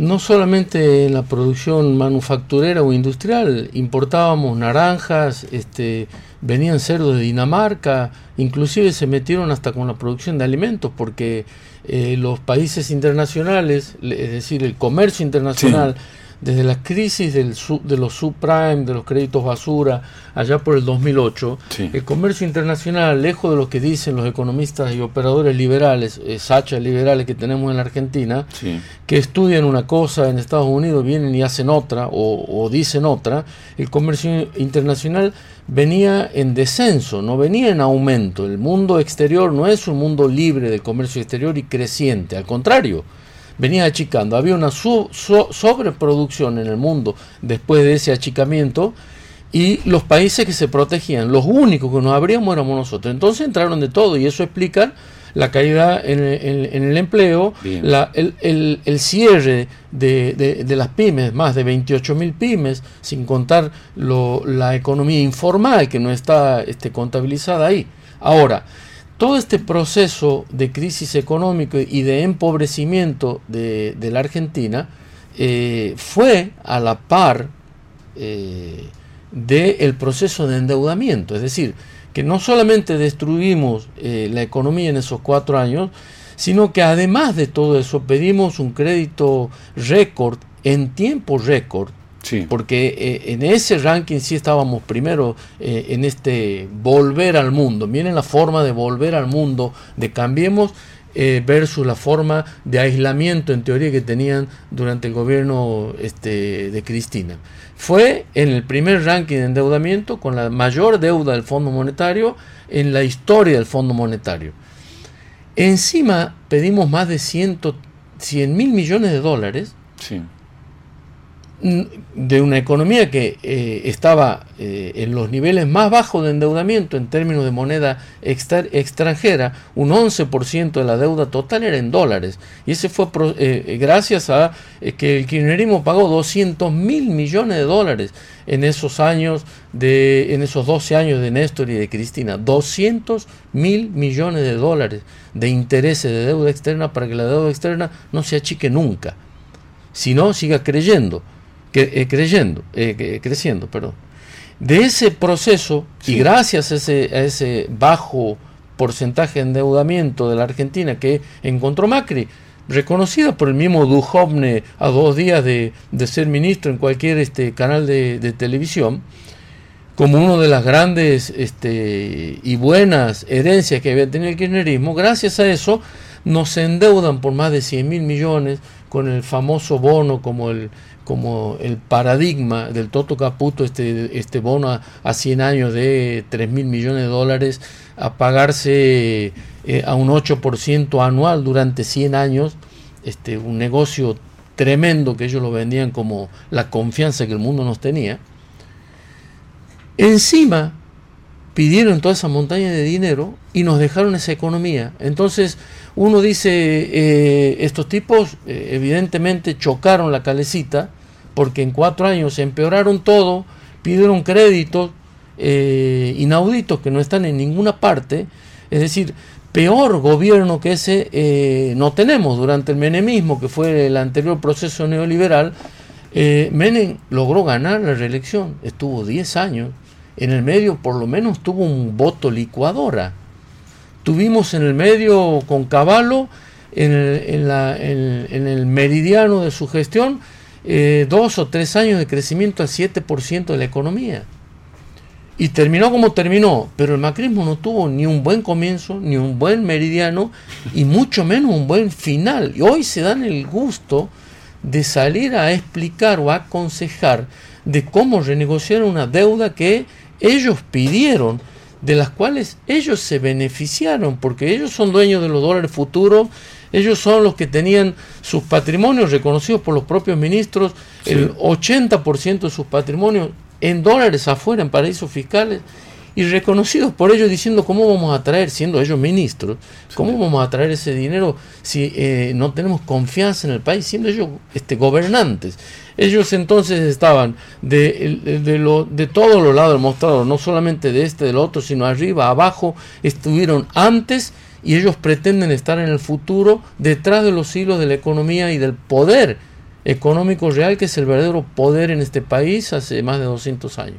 no solamente en la producción manufacturera o industrial, importábamos naranjas, este, venían cerdos de Dinamarca, inclusive se metieron hasta con la producción de alimentos, porque eh, los países internacionales, es decir, el comercio internacional, desde la crisis del de los subprime, de los créditos basura, allá por el 2008, el comercio internacional, lejos de lo que dicen los economistas y operadores liberales, eh, sacha liberales que tenemos en la Argentina, que estudian una cosa en Estados Unidos, vienen y hacen otra o, o dicen otra, el comercio internacional venía en descenso, no venía en aumento. El mundo exterior no es un mundo libre del comercio exterior y creciente, al contrario venía achicando. Había una sobreproducción en el mundo después de ese achicamiento y los países que se protegían, los únicos que nos abríamos éramos nosotros. Entonces entraron de todo y eso explica la caída en, el empleo, el, cierre de, las pymes, más de 28 mil pymes, sin contar la economía informal que no está este, contabilizada ahí. Ahora, todo este proceso de crisis económica y de empobrecimiento de, la Argentina eh, fue a la par eh, del proceso de endeudamiento. Es decir, que no solamente destruimos eh, la economía en esos cuatro años, sino que además de todo eso pedimos un crédito récord en tiempo récord porque eh, en ese ranking sí estábamos primero eh, en este volver al mundo. Miren la forma de volver al mundo, de cambiemos eh, versus la forma de aislamiento en teoría que tenían durante el gobierno este, de Cristina. Fue en el primer ranking de endeudamiento con la mayor deuda del Fondo Monetario en la historia del Fondo Monetario. Encima pedimos más de 100 mil millones de dólares. Sí de una economía que eh, estaba eh, en los niveles más bajos de endeudamiento en términos de moneda extranjera, un 11% de la deuda total era en dólares. Y ese fue eh, gracias a que el kirchnerismo pagó 200 mil millones de dólares en esos años, de, en esos 12 años de Néstor y de Cristina. 200 mil millones de dólares de intereses de deuda externa para que la deuda externa no se achique nunca, sino siga creyendo. Eh, creyendo, eh, creciendo. Perdón. De ese proceso, y gracias a ese, a ese bajo porcentaje de endeudamiento de la Argentina que encontró Macri, reconocida por el mismo Duhovne a dos días de, ser ministro en cualquier este, canal de, televisión, como una de las grandes este, y buenas herencias que había tenido el kirchnerismo, gracias a eso nos endeudan por más de 100 mil millones con el famoso bono como el, como el paradigma del Toto Caputo, este, este bono a, 100 años de 3 mil millones de dólares, a pagarse eh, a un 8% anual durante 100 años, este, un negocio tremendo que ellos lo vendían como la confianza que el mundo nos tenía. Encima pidieron toda esa montaña de dinero y nos dejaron esa economía. Entonces uno dice, eh, estos tipos eh, evidentemente chocaron la calecita porque en cuatro años se empeoraron todo, pidieron créditos eh, inauditos que no están en ninguna parte, es decir, peor gobierno que ese no tenemos durante el menemismo, que fue el anterior proceso neoliberal. Menem logró ganar la reelección, estuvo 10 años, en el medio por lo menos tuvo un voto licuadora. Tuvimos en el medio con Caballo, en el meridiano de su gestión, eh, dos o tres años de crecimiento al 7% de la economía. Y terminó como terminó, pero el macrismo no tuvo ni un buen comienzo, ni un buen meridiano, y mucho menos un buen final. Y hoy se dan el gusto de salir a explicar o a aconsejar de cómo renegociar una deuda que ellos pidieron, de las cuales ellos se beneficiaron, porque ellos son dueños de los dólares futuros ellos son los que tenían sus patrimonios reconocidos por los propios ministros, el 80% de sus patrimonios en dólares afuera, en paraísos fiscales, y reconocidos por ellos diciendo cómo vamos a traer, siendo ellos ministros, cómo vamos a traer ese dinero si eh, no tenemos confianza en el país, siendo ellos este, gobernantes. Ellos entonces estaban de, de, lo, de todos los lados del mostrador, no solamente de este, del otro, sino arriba, abajo, estuvieron antes y ellos pretenden estar en el futuro detrás de los hilos de la economía y del poder económico real que es el verdadero poder en este país hace más de 200 años.